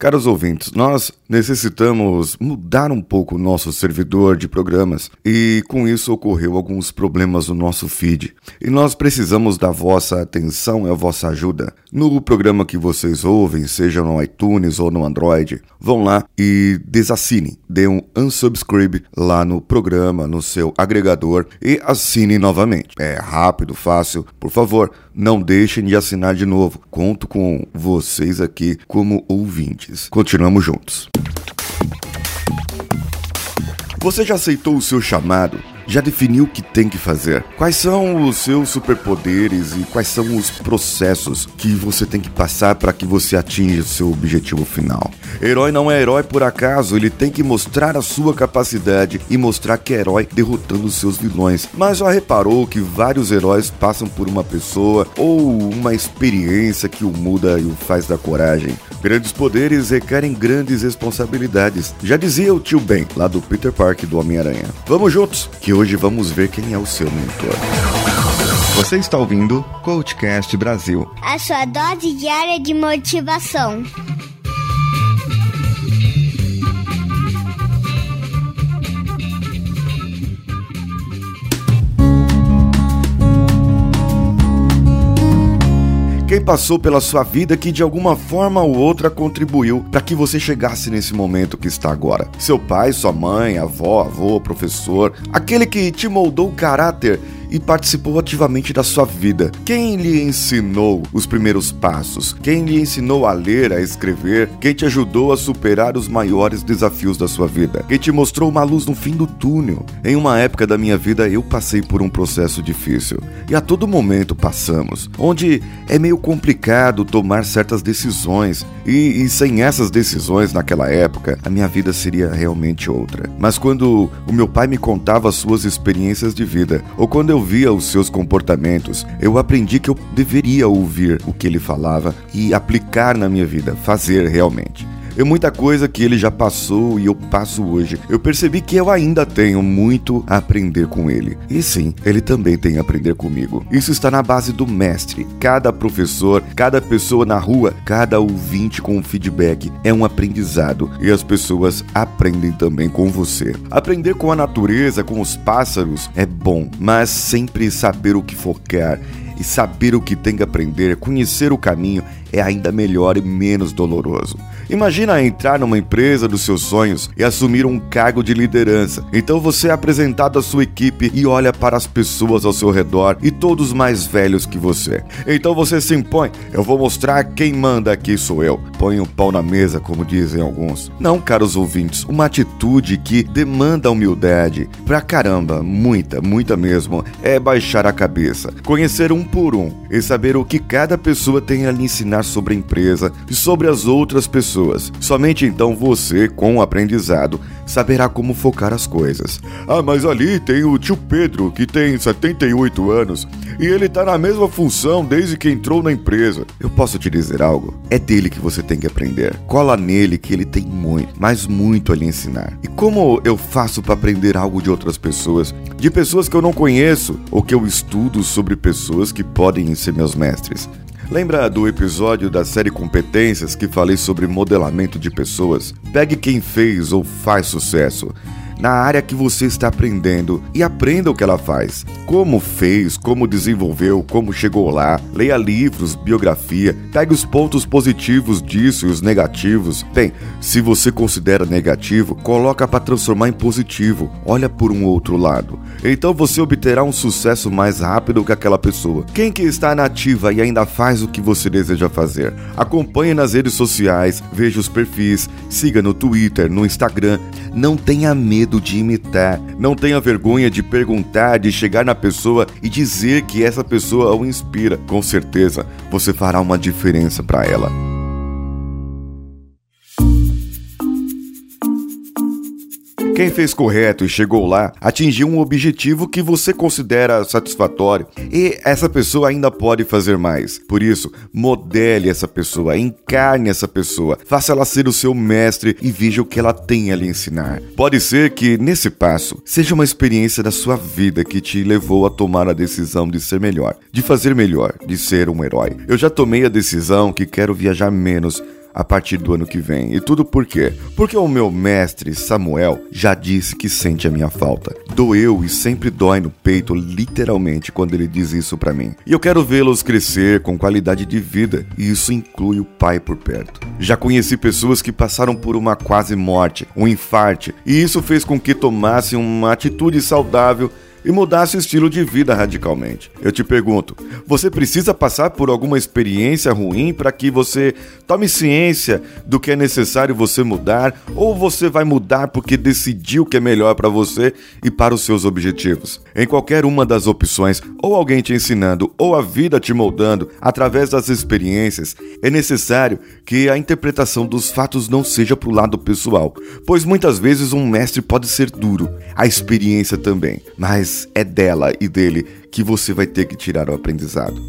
Caros ouvintes, nós necessitamos mudar um pouco o nosso servidor de programas e com isso ocorreu alguns problemas no nosso feed. E nós precisamos da vossa atenção e a vossa ajuda. No programa que vocês ouvem, seja no iTunes ou no Android, vão lá e desassinem, dê um unsubscribe lá no programa, no seu agregador e assine novamente. É rápido, fácil. Por favor, não deixem de assinar de novo. Conto com vocês aqui como ouvintes. Continuamos juntos. Você já aceitou o seu chamado? Já definiu o que tem que fazer? Quais são os seus superpoderes e quais são os processos que você tem que passar para que você atinja o seu objetivo final? Herói não é herói por acaso, ele tem que mostrar a sua capacidade e mostrar que é herói derrotando seus vilões. Mas já reparou que vários heróis passam por uma pessoa ou uma experiência que o muda e o faz dar coragem? Grandes poderes requerem grandes responsabilidades. Já dizia o tio Ben, lá do Peter Park do Homem-Aranha. Vamos juntos, que hoje vamos ver quem é o seu mentor. Você está ouvindo Coachcast Brasil a sua dose diária de motivação. Passou pela sua vida que de alguma forma ou outra contribuiu para que você chegasse nesse momento que está agora? Seu pai, sua mãe, avó, avô, professor, aquele que te moldou o caráter e participou ativamente da sua vida. Quem lhe ensinou os primeiros passos? Quem lhe ensinou a ler, a escrever? Quem te ajudou a superar os maiores desafios da sua vida? Quem te mostrou uma luz no fim do túnel? Em uma época da minha vida eu passei por um processo difícil e a todo momento passamos, onde é meio complicado tomar certas decisões e, e sem essas decisões naquela época a minha vida seria realmente outra. Mas quando o meu pai me contava suas experiências de vida ou quando eu eu via os seus comportamentos, eu aprendi que eu deveria ouvir o que ele falava e aplicar na minha vida, fazer realmente. É muita coisa que ele já passou e eu passo hoje. Eu percebi que eu ainda tenho muito a aprender com ele. E sim, ele também tem a aprender comigo. Isso está na base do mestre. Cada professor, cada pessoa na rua, cada ouvinte com feedback é um aprendizado e as pessoas aprendem também com você. Aprender com a natureza, com os pássaros é bom, mas sempre saber o que focar e saber o que tem que aprender, conhecer o caminho é ainda melhor e menos doloroso. Imagina entrar numa empresa dos seus sonhos e assumir um cargo de liderança. Então você é apresentado à sua equipe e olha para as pessoas ao seu redor e todos mais velhos que você. Então você se impõe: eu vou mostrar quem manda aqui sou eu. Põe o um pau na mesa, como dizem alguns. Não, caros ouvintes, uma atitude que demanda humildade. Pra caramba, muita, muita mesmo, é baixar a cabeça, conhecer um por um e saber o que cada pessoa tem a lhe ensinar sobre a empresa e sobre as outras pessoas pessoas. Somente então você, com o aprendizado, saberá como focar as coisas. Ah, mas ali tem o tio Pedro, que tem 78 anos, e ele tá na mesma função desde que entrou na empresa. Eu posso te dizer algo? É dele que você tem que aprender. Cola nele que ele tem muito, mas muito a lhe ensinar. E como eu faço para aprender algo de outras pessoas? De pessoas que eu não conheço ou que eu estudo sobre pessoas que podem ser meus mestres. Lembra do episódio da série Competências que falei sobre modelamento de pessoas? Pegue quem fez ou faz sucesso na área que você está aprendendo e aprenda o que ela faz. Como fez, como desenvolveu, como chegou lá. Leia livros, biografia, pegue os pontos positivos disso e os negativos. Bem, se você considera negativo, coloca para transformar em positivo. Olha por um outro lado. Então você obterá um sucesso mais rápido que aquela pessoa. Quem que está nativa e ainda faz o que você deseja fazer? Acompanhe nas redes sociais, veja os perfis, siga no Twitter, no Instagram. Não tenha medo medo de imitar. Não tenha vergonha de perguntar, de chegar na pessoa e dizer que essa pessoa o inspira. Com certeza, você fará uma diferença para ela. Quem fez correto e chegou lá atingiu um objetivo que você considera satisfatório e essa pessoa ainda pode fazer mais. Por isso, modele essa pessoa, encarne essa pessoa, faça ela ser o seu mestre e veja o que ela tem a lhe ensinar. Pode ser que nesse passo seja uma experiência da sua vida que te levou a tomar a decisão de ser melhor, de fazer melhor, de ser um herói. Eu já tomei a decisão que quero viajar menos a partir do ano que vem. E tudo por quê? Porque o meu mestre Samuel já disse que sente a minha falta. Doeu e sempre dói no peito, literalmente, quando ele diz isso para mim. E eu quero vê-los crescer com qualidade de vida, e isso inclui o pai por perto. Já conheci pessoas que passaram por uma quase morte, um infarte, e isso fez com que tomassem uma atitude saudável e mudasse o estilo de vida radicalmente. Eu te pergunto: você precisa passar por alguma experiência ruim para que você tome ciência do que é necessário você mudar, ou você vai mudar porque decidiu que é melhor para você e para os seus objetivos? Em qualquer uma das opções, ou alguém te ensinando, ou a vida te moldando através das experiências, é necessário que a interpretação dos fatos não seja para o lado pessoal, pois muitas vezes um mestre pode ser duro, a experiência também, mas mas é dela e dele que você vai ter que tirar o aprendizado.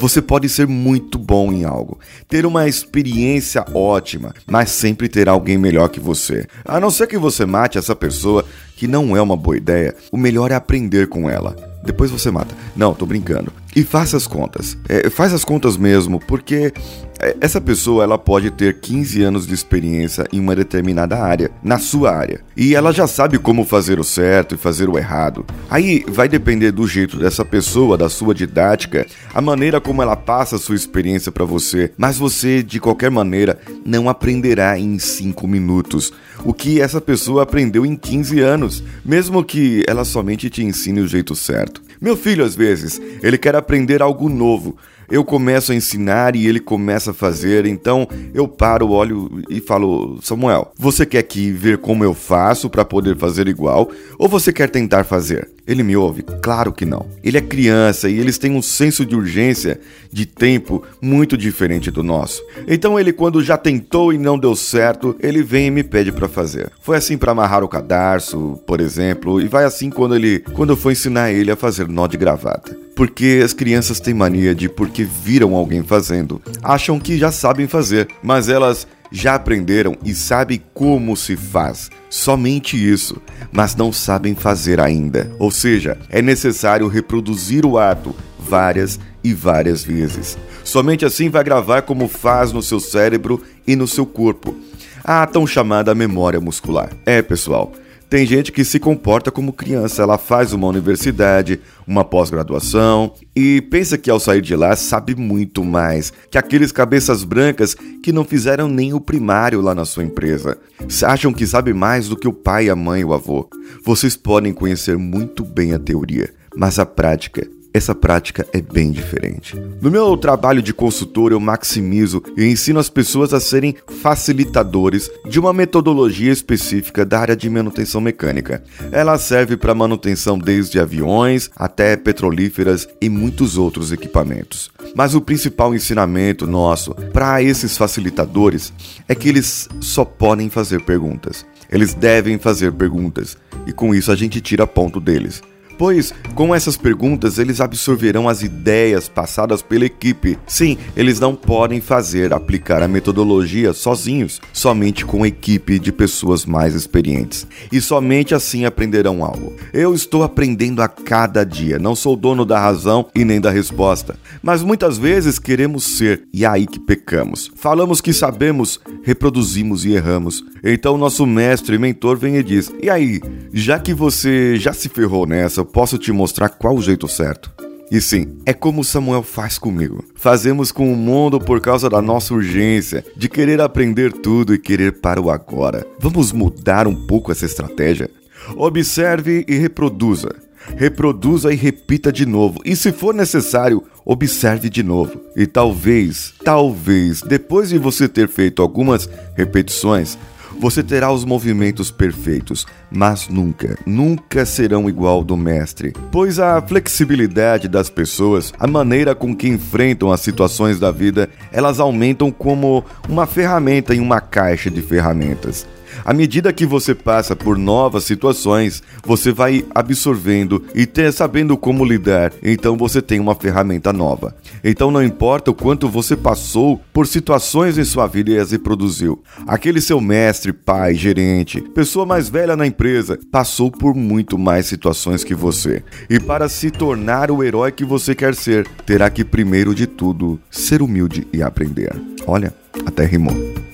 Você pode ser muito bom em algo, ter uma experiência ótima, mas sempre ter alguém melhor que você. A não ser que você mate essa pessoa, que não é uma boa ideia, o melhor é aprender com ela. Depois você mata. Não, tô brincando. E faça as contas. É, faz as contas mesmo, porque é, essa pessoa ela pode ter 15 anos de experiência em uma determinada área, na sua área, e ela já sabe como fazer o certo e fazer o errado. Aí vai depender do jeito dessa pessoa, da sua didática, a maneira como ela passa a sua experiência para você, mas você de qualquer maneira não aprenderá em 5 minutos o que essa pessoa aprendeu em 15 anos, mesmo que ela somente te ensine o jeito certo. Meu filho, às vezes, ele quer aprender algo novo, eu começo a ensinar e ele começa a fazer, então eu paro, olho e falo: Samuel, você quer que ver como eu faço para poder fazer igual ou você quer tentar fazer? Ele me ouve? Claro que não. Ele é criança e eles têm um senso de urgência, de tempo muito diferente do nosso. Então ele, quando já tentou e não deu certo, ele vem e me pede para fazer. Foi assim para amarrar o cadarço, por exemplo, e vai assim quando ele, quando eu for ensinar ele a fazer nó de gravata. Porque as crianças têm mania de porque viram alguém fazendo, acham que já sabem fazer, mas elas já aprenderam e sabem como se faz. Somente isso, mas não sabem fazer ainda. Ou seja, é necessário reproduzir o ato várias e várias vezes. Somente assim vai gravar como faz no seu cérebro e no seu corpo. A tão chamada memória muscular. É, pessoal, tem gente que se comporta como criança, ela faz uma universidade, uma pós-graduação e pensa que ao sair de lá sabe muito mais que aqueles cabeças brancas que não fizeram nem o primário lá na sua empresa. Acham que sabe mais do que o pai, a mãe e o avô. Vocês podem conhecer muito bem a teoria, mas a prática essa prática é bem diferente. No meu trabalho de consultor, eu maximizo e ensino as pessoas a serem facilitadores de uma metodologia específica da área de manutenção mecânica. Ela serve para manutenção desde aviões até petrolíferas e muitos outros equipamentos. Mas o principal ensinamento nosso para esses facilitadores é que eles só podem fazer perguntas. Eles devem fazer perguntas e com isso a gente tira ponto deles pois com essas perguntas eles absorverão as ideias passadas pela equipe. Sim, eles não podem fazer aplicar a metodologia sozinhos, somente com equipe de pessoas mais experientes. E somente assim aprenderão algo. Eu estou aprendendo a cada dia, não sou dono da razão e nem da resposta, mas muitas vezes queremos ser e é aí que pecamos. Falamos que sabemos, reproduzimos e erramos. Então nosso mestre e mentor vem e diz: "E aí, já que você já se ferrou nessa, eu posso te mostrar qual o jeito certo. E sim, é como Samuel faz comigo. Fazemos com o mundo por causa da nossa urgência de querer aprender tudo e querer para o agora. Vamos mudar um pouco essa estratégia? Observe e reproduza. Reproduza e repita de novo. E se for necessário, observe de novo. E talvez, talvez, depois de você ter feito algumas repetições, você terá os movimentos perfeitos, mas nunca, nunca serão igual do mestre, pois a flexibilidade das pessoas, a maneira com que enfrentam as situações da vida, elas aumentam como uma ferramenta em uma caixa de ferramentas. À medida que você passa por novas situações, você vai absorvendo e ter, sabendo como lidar. Então você tem uma ferramenta nova. Então não importa o quanto você passou por situações em sua vida e as reproduziu. Aquele seu mestre, pai, gerente, pessoa mais velha na empresa, passou por muito mais situações que você. E para se tornar o herói que você quer ser, terá que primeiro de tudo ser humilde e aprender. Olha, até rimou.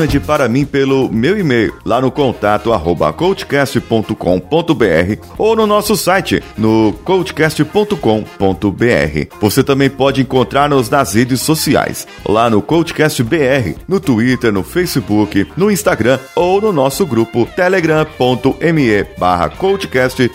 Mande para mim pelo meu e-mail lá no contato arroba coachcast.com.br ou no nosso site no coachcast.com.br. Você também pode encontrar-nos nas redes sociais, lá no Coachcast BR, no Twitter, no Facebook, no Instagram ou no nosso grupo telegram.me barra coachcastbr.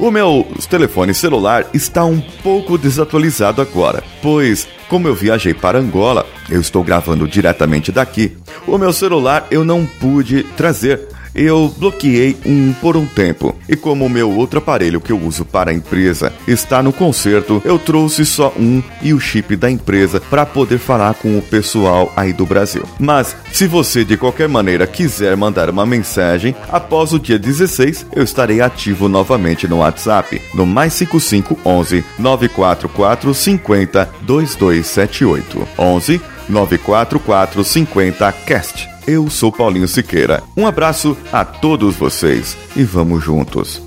O meu telefone celular está um pouco desatualizado agora, pois como eu viajei para Angola, eu estou gravando diretamente daqui. O meu celular eu não pude trazer. Eu bloqueei um por um tempo. E como o meu outro aparelho que eu uso para a empresa está no conserto, eu trouxe só um e o chip da empresa para poder falar com o pessoal aí do Brasil. Mas se você de qualquer maneira quiser mandar uma mensagem, após o dia 16 eu estarei ativo novamente no WhatsApp, no mais 5511 944 50 2278 11 944 50 cast. Eu sou Paulinho Siqueira. Um abraço a todos vocês e vamos juntos.